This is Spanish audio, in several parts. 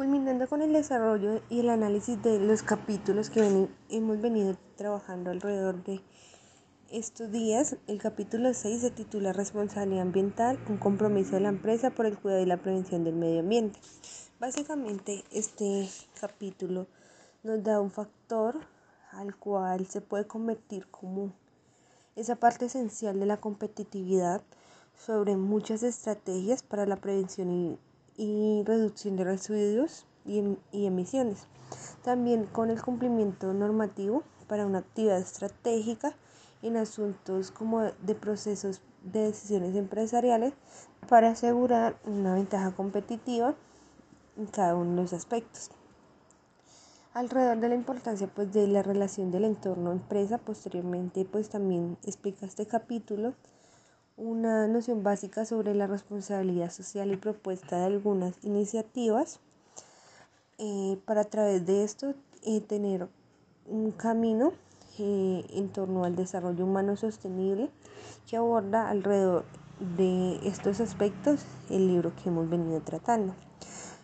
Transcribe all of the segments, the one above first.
Culminando con el desarrollo y el análisis de los capítulos que hemos venido trabajando alrededor de estos días, el capítulo 6 se titula Responsabilidad ambiental, un compromiso de la empresa por el cuidado y la prevención del medio ambiente. Básicamente este capítulo nos da un factor al cual se puede convertir como esa parte esencial de la competitividad sobre muchas estrategias para la prevención y, reducción de residuos y, y emisiones. También con el cumplimiento normativo para una actividad estratégica en asuntos como de procesos de decisiones empresariales para asegurar una ventaja competitiva en cada uno de los aspectos. Alrededor de la importancia pues, de la relación del entorno empresa, posteriormente pues también explica este capítulo una noción básica sobre la responsabilidad social y propuesta de algunas iniciativas eh, para a través de esto eh, tener un camino eh, en torno al desarrollo humano sostenible que aborda alrededor de estos aspectos el libro que hemos venido tratando.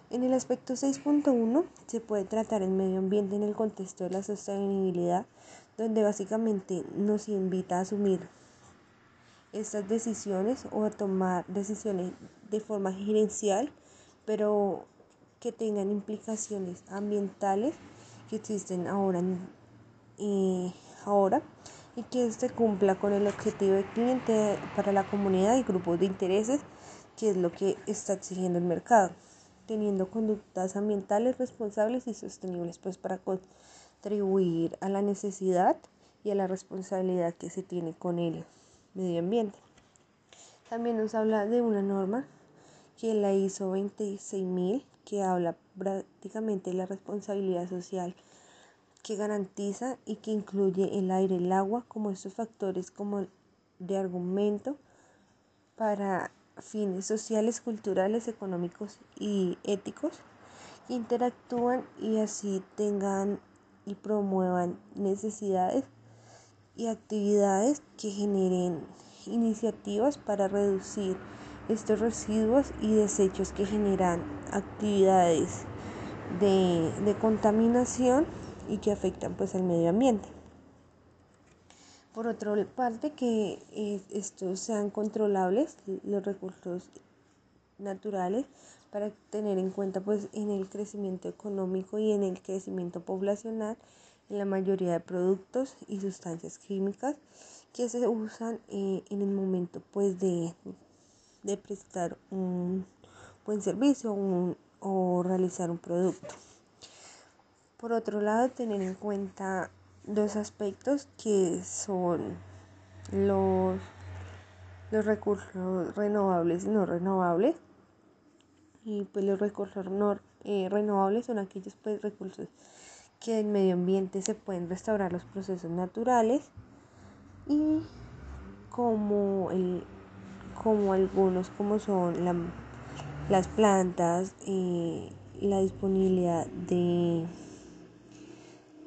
En el aspecto 6.1 se puede tratar el medio ambiente en el contexto de la sostenibilidad, donde básicamente nos invita a asumir estas decisiones o a tomar decisiones de forma gerencial, pero que tengan implicaciones ambientales que existen ahora y ahora y que este cumpla con el objetivo de cliente para la comunidad y grupos de intereses, que es lo que está exigiendo el mercado, teniendo conductas ambientales responsables y sostenibles pues para contribuir a la necesidad y a la responsabilidad que se tiene con el medio ambiente. También nos habla de una norma que la hizo 26.000, que habla prácticamente de la responsabilidad social que garantiza y que incluye el aire, el agua como estos factores como de argumento para fines sociales, culturales, económicos y éticos que interactúan y así tengan y promuevan necesidades y actividades que generen iniciativas para reducir estos residuos y desechos que generan actividades de, de contaminación y que afectan pues al medio ambiente. Por otra parte, que eh, estos sean controlables, los recursos naturales, para tener en cuenta pues en el crecimiento económico y en el crecimiento poblacional en la mayoría de productos y sustancias químicas que se usan eh, en el momento pues de, de prestar un buen servicio o realizar un producto. Por otro lado, tener en cuenta dos aspectos que son los, los recursos renovables y no renovables. Y pues los recursos no eh, renovables son aquellos pues, recursos que en medio ambiente se pueden restaurar los procesos naturales y como, el, como algunos como son las plantas y la disponibilidad de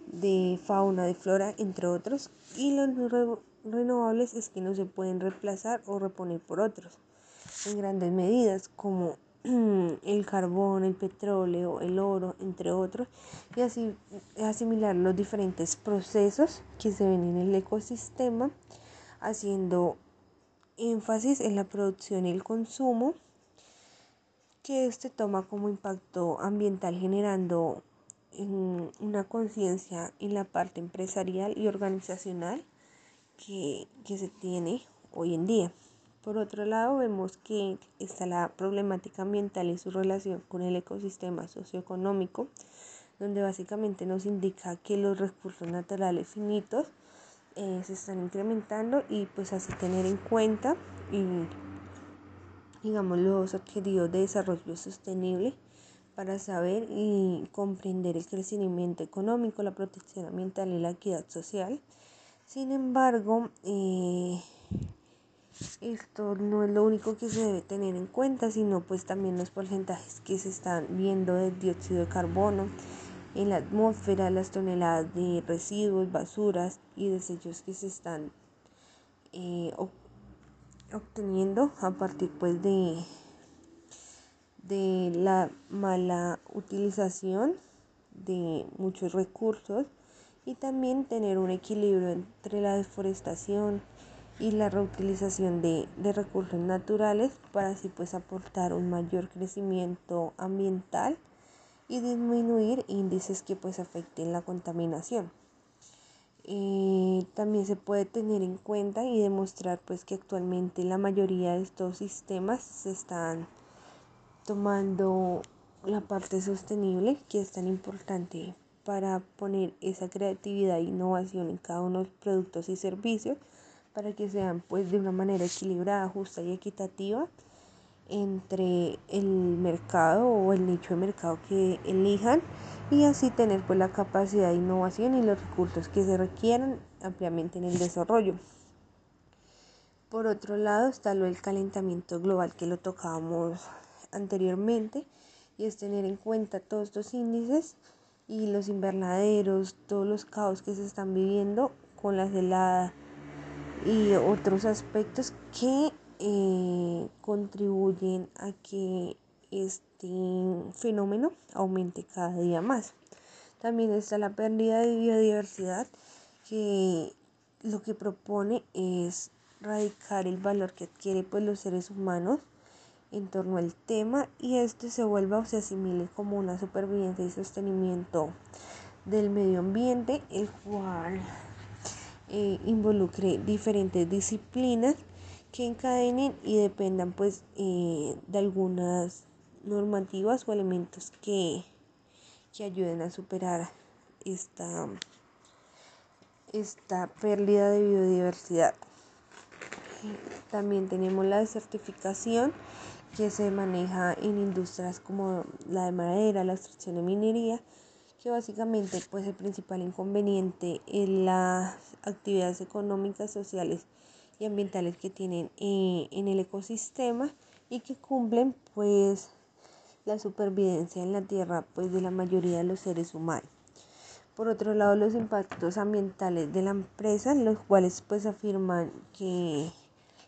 de fauna, de flora, entre otros. Y los renovables es que no se pueden reemplazar o reponer por otros en grandes medidas como el carbón, el petróleo, el oro, entre otros, y así asimilar los diferentes procesos que se ven en el ecosistema, haciendo énfasis en la producción y el consumo, que este toma como impacto ambiental generando una conciencia en la parte empresarial y organizacional que, que se tiene hoy en día. Por otro lado, vemos que está la problemática ambiental y su relación con el ecosistema socioeconómico, donde básicamente nos indica que los recursos naturales finitos eh, se están incrementando y pues así tener en cuenta y digamos los objetivos de desarrollo sostenible para saber y comprender el crecimiento económico, la protección ambiental y la equidad social. Sin embargo, eh, esto no es lo único que se debe tener en cuenta, sino pues también los porcentajes que se están viendo de dióxido de carbono en la atmósfera, las toneladas de residuos, basuras y desechos que se están eh, obteniendo a partir pues de de la mala utilización de muchos recursos y también tener un equilibrio entre la deforestación y la reutilización de, de, recursos naturales para así pues aportar un mayor crecimiento ambiental y disminuir índices que pues afecten la contaminación. Eh, también se puede tener en cuenta y demostrar pues que actualmente la mayoría de estos sistemas se están tomando la parte sostenible que es tan importante para poner esa creatividad e innovación en cada uno de los productos y servicios para que sean pues de una manera equilibrada, justa y equitativa entre el mercado o el nicho de mercado que elijan y así tener pues la capacidad de innovación y los recursos que se requieran ampliamente en el desarrollo. Por otro lado está lo del calentamiento global que lo tocábamos anteriormente y es tener en cuenta todos estos índices y los invernaderos, todos los caos que se están viviendo con las heladas y otros aspectos que eh, contribuyen a que este fenómeno aumente cada día más. También está la pérdida de biodiversidad que lo que propone es radicar el valor que adquiere pues, los seres humanos en torno al tema y este se vuelva o se asimile como una supervivencia y sostenimiento del medio ambiente, el cual eh, involucre diferentes disciplinas que encadenen y dependan pues eh, de algunas normativas o elementos que, que ayuden a superar esta, esta pérdida de biodiversidad. También tenemos la desertificación que se maneja en industrias como la de madera, la extracción de minería, que básicamente pues el principal inconveniente es las actividades económicas, sociales y ambientales que tienen eh, en el ecosistema y que cumplen pues la supervivencia en la tierra pues de la mayoría de los seres humanos. Por otro lado, los impactos ambientales de la empresa, los cuales pues afirman que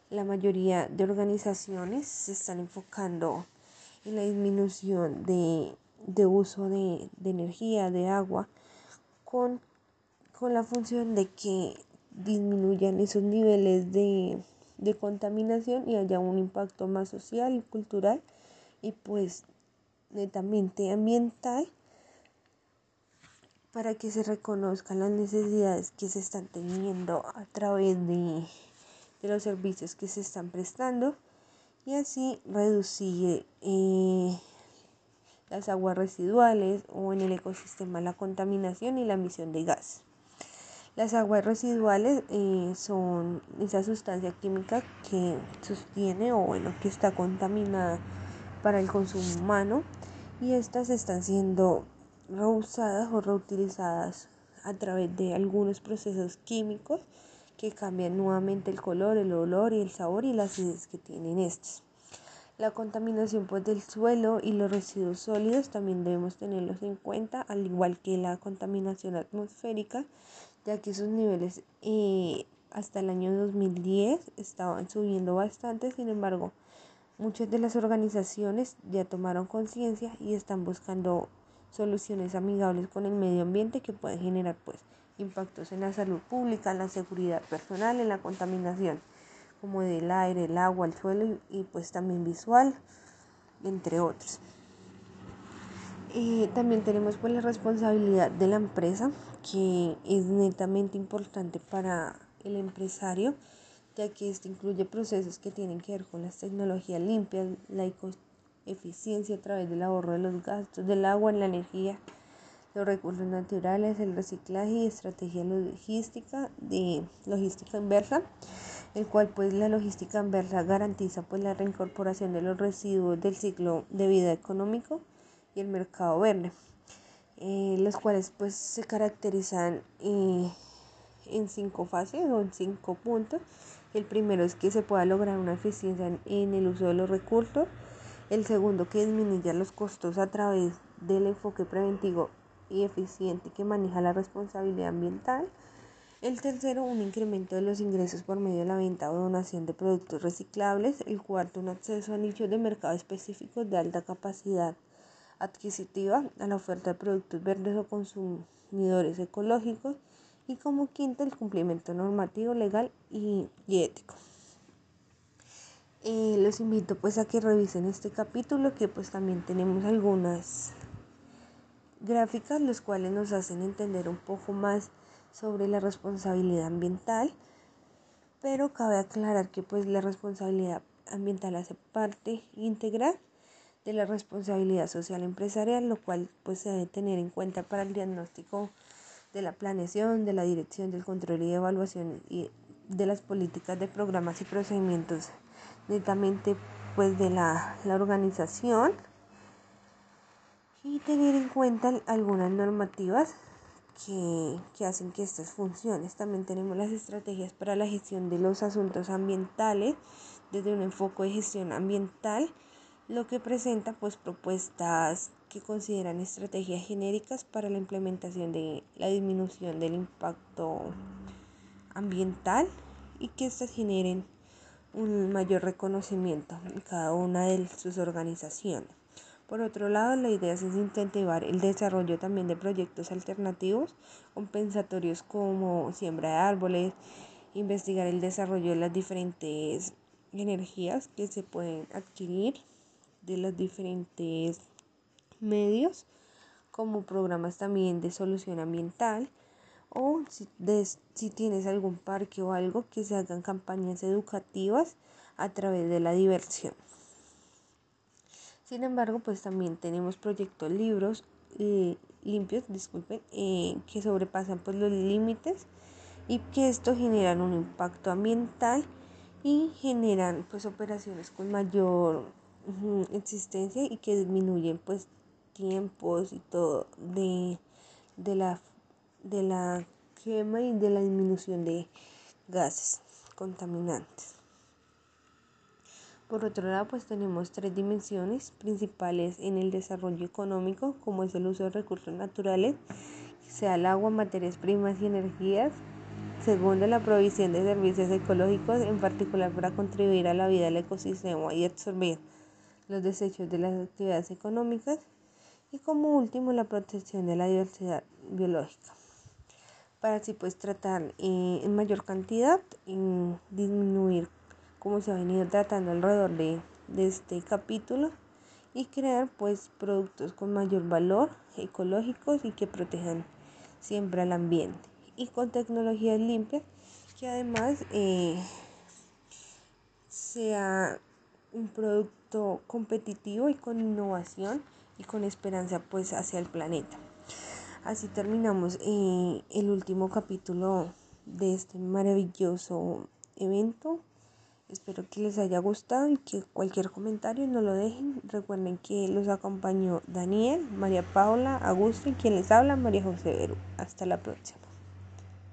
la mayoría de organizaciones se están enfocando en la disminución de, uso de, energía, de agua, con, con la función de que disminuyan esos niveles de, contaminación y haya un impacto más social y cultural y pues netamente ambiental para que se reconozcan las necesidades que se están teniendo a través de, los servicios que se están prestando y así reducir eh, las aguas residuales o en el ecosistema la contaminación y la emisión de gas. Las aguas residuales eh, son esa sustancia química que sostiene o bueno que está contaminada para el consumo humano y estas están siendo reusadas o reutilizadas a través de algunos procesos químicos que cambian nuevamente el color, el olor y el sabor y las acidez que tienen estos. La contaminación pues, del suelo y los residuos sólidos también debemos tenerlos en cuenta, al igual que la contaminación atmosférica, ya que sus niveles eh, hasta el año 2010 estaban subiendo bastante, sin embargo, muchas de las organizaciones ya tomaron conciencia y están buscando soluciones amigables con el medio ambiente que pueden generar pues impactos en la salud pública, en la seguridad personal, en la contaminación, como del aire, el agua, el suelo y, pues también visual, entre otros. Eh, también tenemos pues la responsabilidad de la empresa, que es netamente importante para el empresario, ya que esto incluye procesos que tienen que ver con las tecnologías limpias, la eficiencia a través del ahorro de los gastos del agua, la energía, los recursos naturales, el reciclaje y estrategia logística de logística inversa, el cual pues la logística inversa garantiza pues la reincorporación de los residuos del ciclo de vida económico y el mercado verde, eh, los cuales pues se caracterizan eh, en cinco fases o en cinco puntos. El primero es que se pueda lograr una eficiencia en, el uso de los recursos. El segundo, que disminuya los costos a través del enfoque preventivo y eficiente que maneja la responsabilidad ambiental. El tercero, un incremento de los ingresos por medio de la venta o donación de productos reciclables. El cuarto, un acceso a nichos de mercado específicos de alta capacidad adquisitiva a la oferta de productos verdes o consumidores ecológicos. Y como quinto, el cumplimiento normativo, legal y, ético. Eh, los invito pues a que revisen este capítulo que pues también tenemos algunas gráficas los cuales nos hacen entender un poco más sobre la responsabilidad ambiental, pero cabe aclarar que pues la responsabilidad ambiental hace parte integral de la responsabilidad social empresarial, lo cual pues se debe tener en cuenta para el diagnóstico de la planeación, de la dirección, del control y evaluación y de las políticas de programas y procedimientos netamente pues de la, la organización y tener en cuenta algunas normativas que, hacen que estas funciones. También tenemos las estrategias para la gestión de los asuntos ambientales desde un enfoque de gestión ambiental, lo que presenta pues propuestas que consideran estrategias genéricas para la implementación de la disminución del impacto ambiental y que éstas generen un mayor reconocimiento en cada una de sus organizaciones. Por otro lado, la idea es incentivar el desarrollo también de proyectos alternativos compensatorios como siembra de árboles, investigar el desarrollo de las diferentes energías que se pueden adquirir de los diferentes medios, como programas también de solución ambiental o si, si tienes algún parque o algo que se hagan campañas educativas a través de la diversión. Sin embargo, pues también tenemos proyectos libros eh, limpios, disculpen, eh, que sobrepasan pues los límites y que esto generan un impacto ambiental y generan pues operaciones con mayor existencia y que disminuyen pues tiempos y todo de, de la de la quema y de la disminución de gases contaminantes. Por otro lado, pues tenemos tres dimensiones principales en el desarrollo económico, como es el uso de recursos naturales, sea el agua, materias primas y energías. Segundo, la provisión de servicios ecológicos, en particular para contribuir a la vida del ecosistema y absorber los desechos de las actividades económicas. Y como último, la protección de la diversidad biológica. Para así pues tratar eh, en mayor cantidad y disminuir como se ha venido tratando alrededor de, este capítulo y crear pues productos con mayor valor ecológicos y que protejan siempre al ambiente y con tecnologías limpias que además eh, sea un producto competitivo y con innovación y con esperanza pues hacia el planeta. Así terminamos eh, el último capítulo de este maravilloso evento Espero que les haya gustado y que cualquier comentario no lo dejen. Recuerden que los acompañó Daniel, María Paula, Augusto y quien les habla, María José Veru. Hasta la próxima.